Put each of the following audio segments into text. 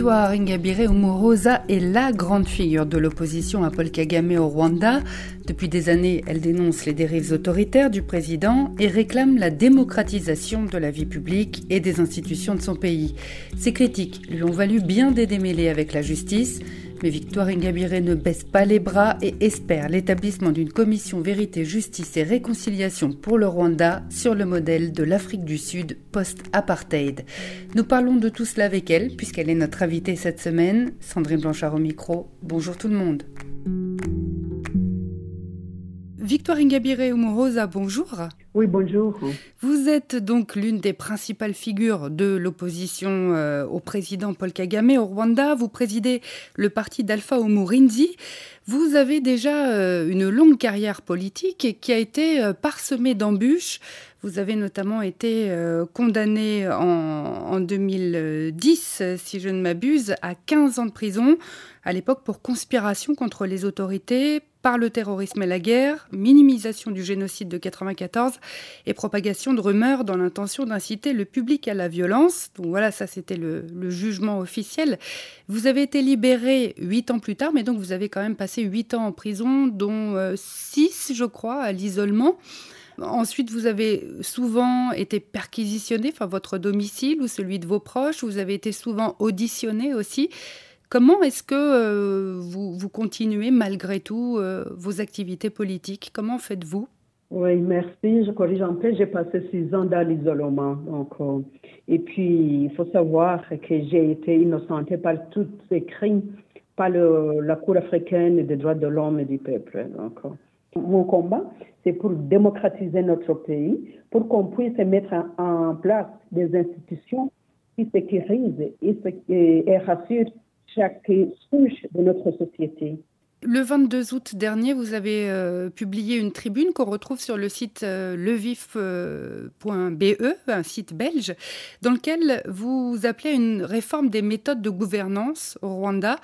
Victoire Ingabire Umurosa est la grande figure de l'opposition à Paul Kagame au Rwanda. Depuis des années, elle dénonce les dérives autoritaires du président et réclame la démocratisation de la vie publique et des institutions de son pays. Ses critiques lui ont valu bien des démêlés avec la justice. Mais Victoire Ingabire ne baisse pas les bras et espère l'établissement d'une commission vérité, justice et réconciliation pour le Rwanda sur le modèle de l'Afrique du Sud post-apartheid. Nous parlons de tout cela avec elle puisqu'elle est notre invitée cette semaine. Sandrine Blanchard au micro. Bonjour tout le monde. Victoire Ingabire Umurosa, bonjour. Oui, bonjour. Vous êtes donc l'une des principales figures de l'opposition euh, au président Paul Kagame au Rwanda. Vous présidez le parti d'Alpha Umurinzi. Vous avez déjà euh, une longue carrière politique qui a été euh, parsemée d'embûches. Vous avez notamment été condamné en 2010, si je ne m'abuse, à 15 ans de prison, à l'époque pour conspiration contre les autorités, par le terrorisme et la guerre, minimisation du génocide de 94 et propagation de rumeurs dans l'intention d'inciter le public à la violence. Donc voilà, ça c'était le, jugement officiel. Vous avez été libéré huit ans plus tard, mais donc vous avez quand même passé huit ans en prison, dont euh, six, je crois, à l'isolement. Ensuite, vous avez souvent été perquisitionné, enfin votre domicile ou celui de vos proches. Vous avez été souvent auditionné aussi. Comment est-ce que euh, vous, continuez malgré tout euh, vos activités politiques? Comment faites-vous? Oui, merci. Je corrige un peu. J'ai passé six ans dans l'isolement. Euh, et puis, il faut savoir que j'ai été innocentée par tous ces crimes par la Cour africaine des droits de l'homme et du peuple. Mon combat, c'est pour démocratiser notre pays, pour qu'on puisse mettre en place des institutions qui sécurisent et, et, et rassurent chaque couche de notre société. Le 22 août dernier, vous avez euh, publié une tribune qu'on retrouve sur le site euh, levif.be, un site belge, dans lequel vous appelez une réforme des méthodes de gouvernance au Rwanda.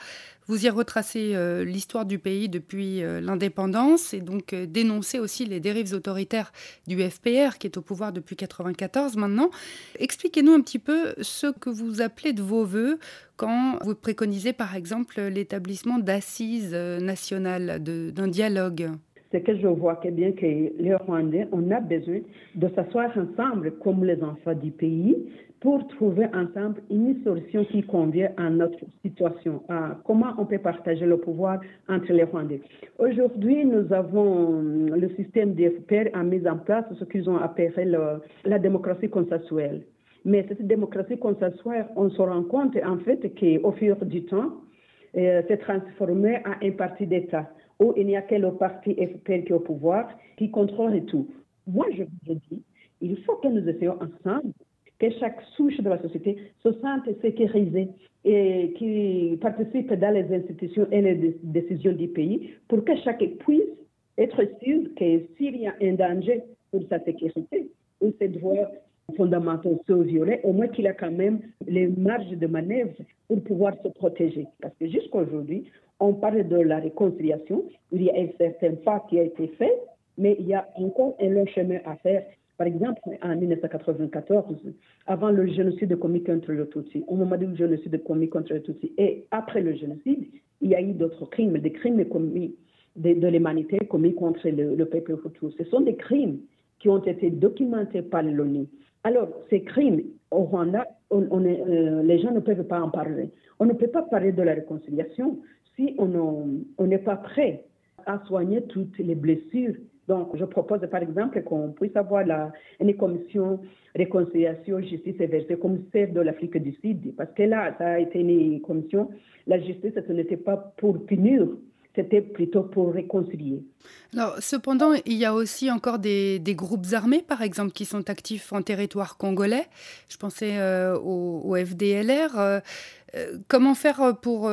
Vous y retracez euh, l'histoire du pays depuis euh, l'indépendance et donc euh, dénoncez aussi les dérives autoritaires du FPR qui est au pouvoir depuis 1994 maintenant. Expliquez-nous un petit peu ce que vous appelez de vos voeux quand vous préconisez par exemple l'établissement d'assises nationales, d'un dialogue c'est que je vois que bien que les Rwandais, on a besoin de s'asseoir ensemble comme les enfants du pays pour trouver ensemble une solution qui convient à notre situation, à comment on peut partager le pouvoir entre les Rwandais? Aujourd'hui, nous avons le système d'FPR a mis en place ce qu'ils ont appelé la démocratie consensuelle. Mais cette démocratie consensuelle, on se rend compte en fait qu'au fur du temps, euh, s'est transformée en un parti d'État où il n'y a que le parti FPR qui est au pouvoir, qui contrôle tout. Moi, je vous dis, il faut que nous essayons ensemble que chaque souche de la société se sente sécurisée et qui participe dans les institutions et les décisions du pays pour que chacun puisse être sûr que s'il y a un danger pour sa sécurité ou ses droits fondamentaux sont violés, au moins qu'il a quand même les marges de manœuvre pour pouvoir se protéger. Parce que jusqu'à aujourd'hui, on parle de la réconciliation, il y a un certain pas qui a été fait, mais il y a encore un long chemin à faire par exemple, en 1994, avant le génocide commis contre le Tutsi, au moment du génocide commis contre le Tutsi et après le génocide, il y a eu d'autres crimes, des crimes commis de, l'humanité commis contre le, peuple Hutu. Ce sont des crimes qui ont été documentés par l'ONU. Alors, ces crimes au Rwanda, euh, les gens ne peuvent pas en parler. On ne peut pas parler de la réconciliation si on n'est pas prêt à soigner toutes les blessures donc, je propose par exemple qu'on puisse avoir une commission réconciliation, justice et vérité comme celle de l'Afrique du Sud. Parce que là, ça a été une commission, la justice, ce n'était pas pour punir, c'était plutôt pour réconcilier. Alors, cependant, il y a aussi encore des, groupes armés, par exemple, qui sont actifs en territoire congolais. Je pensais euh, au, FDLR. Euh, euh, comment faire pour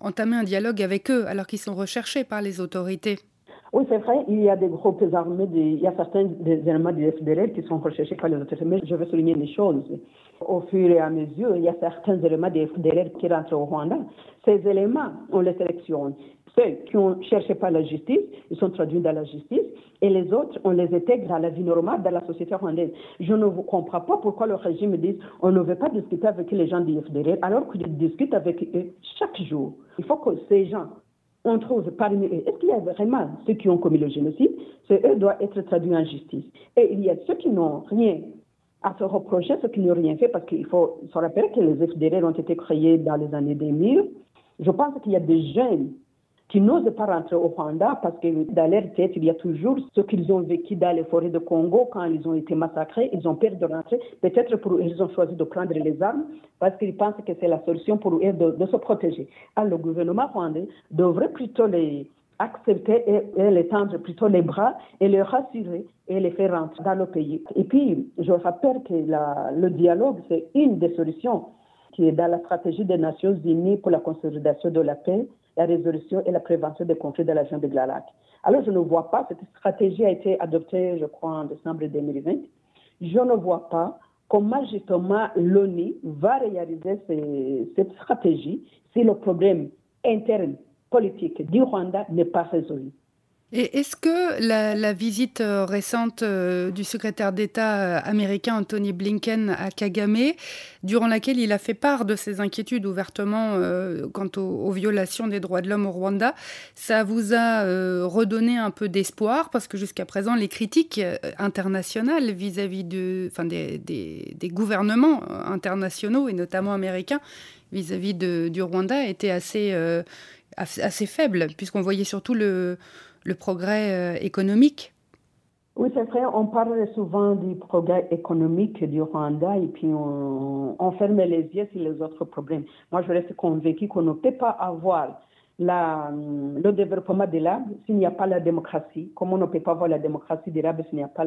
entamer un dialogue avec eux alors qu'ils sont recherchés par les autorités? Oui, c'est vrai, il y a des groupes armés, il y a certains éléments du FDL qui sont recherchés par les autorités, mais je veux souligner une chose. au fur et à mesure, il y a certains éléments des FDLR qui rentrent au Rwanda. Ces éléments, on les sélectionne. Ceux qui ont cherché par la justice, ils sont traduits dans la justice, et les autres, on les intègre à la vie normale dans la société rwandaise. Je ne comprends pas pourquoi le régime dit on ne veut pas discuter avec les gens du FDLR alors qu'ils discutent avec eux chaque jour. Il faut que ces gens on trouve parmi est-ce qu'il y a vraiment ceux qui ont commis le génocide? C'est eux doivent être traduits en justice. Et il y a ceux qui n'ont rien à se reprocher, ceux qui n'ont rien fait, parce qu'il faut se rappeler que les FDR ont été créés dans les années 2000. Je pense qu'il y a des jeunes qui n'osent pas rentrer au Rwanda parce que dans leur tête, il y a toujours ce qu'ils ont vécu dans les forêts de Congo quand ils ont été massacrés. Ils ont peur de rentrer. Peut-être pour ils ont choisi de prendre les armes parce qu'ils pensent que c'est la solution pour eux de, se protéger. Alors, le gouvernement rwandais devrait plutôt les accepter et, les tendre plutôt les bras et les rassurer et les faire rentrer dans le pays. Et puis, je rappelle que le dialogue, c'est une des solutions qui est dans la stratégie des Nations Unies pour la consolidation de la paix la résolution et la prévention des conflits de la région de Glalac. Alors, je ne vois pas, cette stratégie a été adoptée, je crois, en décembre 2020. Je ne vois pas comment justement l'ONU va réaliser cette stratégie si le problème interne politique du Rwanda n'est pas résolu. Et est-ce que la, visite euh, récente euh, du secrétaire d'État euh, américain Anthony Blinken à Kagame, durant laquelle il a fait part de ses inquiétudes ouvertement quant aux, violations des droits de l'homme au Rwanda, ça vous a redonné un peu d'espoir? Parce que jusqu'à présent, les critiques internationales vis-à-vis de, des, gouvernements internationaux et notamment américains vis-à-vis du Rwanda étaient assez faibles, puisqu'on voyait surtout le le progrès euh, économique oui, c'est vrai, on parle souvent du progrès économique du Rwanda et puis on, ferme les yeux sur les autres problèmes. Moi, je reste convaincu qu'on ne peut pas avoir la, le développement de l'âme s'il n'y a pas la démocratie, comme on ne peut pas avoir la démocratie durable s'il n'y a pas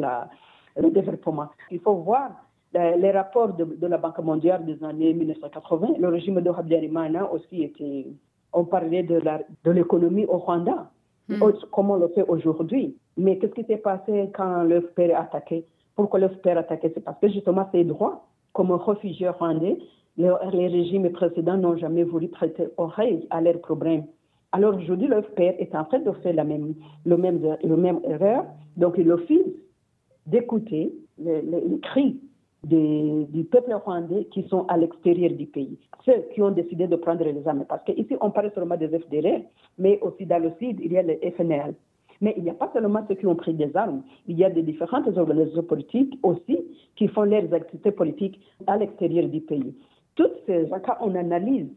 le développement? Il faut voir les rapports de, la Banque mondiale des années 1980. Le régime de Habyarimana aussi était, on parlait de l'économie au Rwanda. Mm. comme on le fait aujourd'hui. Mais qu'est-ce qui s'est passé quand le FPR a attaqué? Pourquoi le FPR a attaqué? C'est parce que justement ses droits, comme réfugiés rwandais, les, régimes précédents n'ont jamais voulu prêter oreille à leurs problèmes. Alors aujourd'hui, le FPR est en train de faire la même, le, même, le même erreur. Donc il refuse d'écouter les, les cris du peuple rwandais qui sont à l'extérieur du pays. Ceux qui ont décidé de prendre les armes. Parce qu'ici, on parle seulement des FDR, mais aussi dans le Sud, il y a les FNL. Mais il n'y a pas seulement ceux qui ont pris des armes, il y a des différentes organisations politiques aussi qui font leurs activités politiques à l'extérieur du pays. Toutes ces cas, on analyse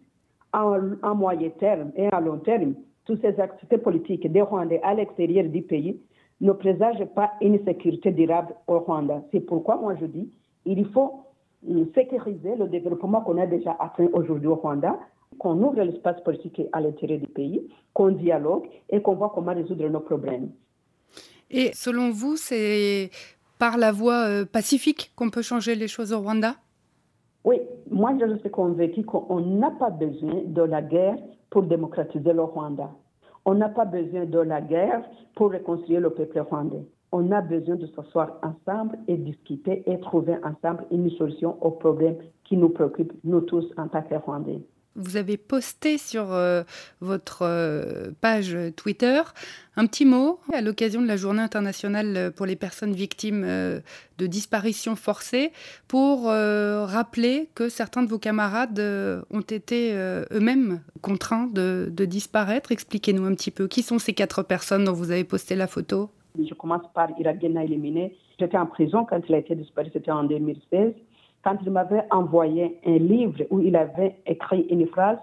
en, moyen terme et à long terme, toutes ces activités politiques des Rwandais à l'extérieur du pays ne présagent pas une sécurité durable au Rwanda. C'est pourquoi moi je dis il faut sécuriser le développement qu'on a déjà atteint aujourd'hui au Rwanda, qu'on ouvre l'espace politique à l'intérieur du pays, qu'on dialogue et qu'on voit comment résoudre nos problèmes. Et selon vous, c'est par la voie euh, pacifique qu'on peut changer les choses au Rwanda? Oui, moi je suis convaincue qu'on n'a pas besoin de la guerre pour démocratiser le Rwanda. On n'a pas besoin de la guerre pour réconcilier le peuple rwandais on a besoin de s'asseoir ensemble et discuter et trouver ensemble une solution aux problèmes qui nous préoccupent, nous tous, en tant que Rwandais. Vous avez posté sur euh, votre euh, page Twitter un petit mot à l'occasion de la journée internationale pour les personnes victimes euh, de disparitions forcées pour rappeler que certains de vos camarades ont été eux-mêmes contraints de disparaître. Expliquez-nous un petit peu qui sont ces quatre personnes dont vous avez posté la photo. Je commence par Iragena éliminé. J'étais en prison quand il a été disparu, c'était en 2016. Quand il m'avait envoyé un livre où il avait écrit une phrase,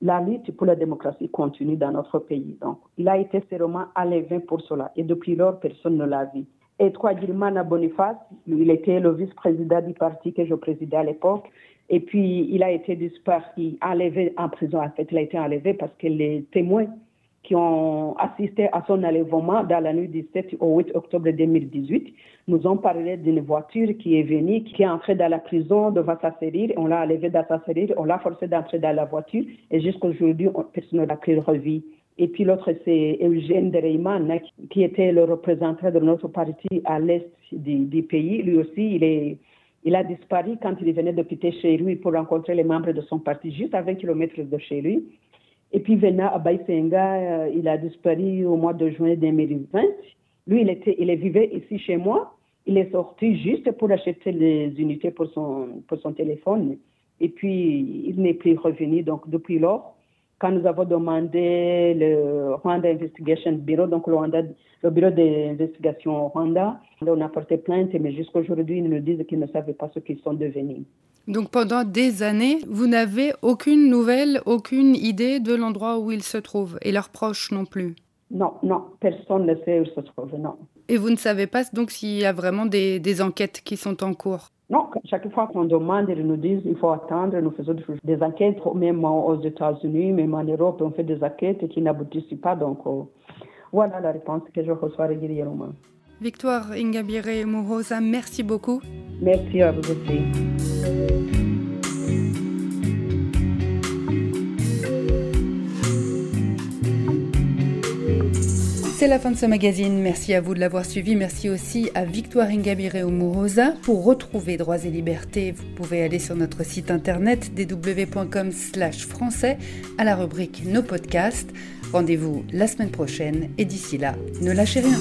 la lutte pour la démocratie continue dans notre pays. Donc, il a été sérieusement enlevé pour cela. Et depuis lors, personne ne l'a vu. Et Gilmana Boniface, il était le vice-président du parti que je présidais à l'époque. Et puis, il a été disparu, enlevé en prison. En fait, il a été enlevé parce que les témoins qui ont assisté à son enlèvement dans la nuit du 7 au 8 octobre 2018 nous ont parlé d'une voiture qui est venue, qui est entrée dans la prison devant sa serrure. On l'a enlevé dans sa serrure, on l'a forcé d'entrer dans la voiture et jusqu'à aujourd'hui, personne ne l'a pris revue. Et puis l'autre, c'est Eugène Dereyman, qui était le représentant de notre parti à l'est du, pays. Lui aussi, il est Il a disparu quand il venait de quitter chez lui pour rencontrer les membres de son parti juste à 20 km de chez lui. Et puis venant à Baïsenga, euh, il a disparu au mois de juin 2020. Lui, il, était, il vivait ici chez moi. Il est sorti juste pour acheter les unités pour son, pour son téléphone. Et puis, il n'est plus revenu. Donc, depuis lors, quand nous avons demandé le Rwanda Investigation Bureau, donc le, bureau d'investigation au Rwanda, on a porté plainte, mais jusqu'à aujourd'hui, ils nous disent qu'ils ne savaient pas ce qu'ils sont devenus. Donc pendant des années, vous n'avez aucune nouvelle, aucune idée de l'endroit où ils se trouvent, et leurs proches non plus Non, non, personne ne sait où ils se trouvent, non. Et vous ne savez pas donc s'il y a vraiment des, des enquêtes qui sont en cours? Non, chaque fois qu'on demande, ils nous disent qu'il faut attendre. Nous faisons des enquêtes, même aux États-Unis, même en Europe, on fait des enquêtes qui n'aboutissent pas. Donc, euh, voilà la réponse que je reçois régulièrement. Victoire Ingabire Mourosa, merci beaucoup. Merci à vous aussi. C'est la fin de ce magazine. Merci à vous de l'avoir suivi. Merci aussi à Victoire Ingabire Mourosa. Pour retrouver Droits et Libertés, vous pouvez aller sur notre site internet www.com/français à la rubrique Nos podcasts. Rendez-vous la semaine prochaine et d'ici là, ne lâchez rien.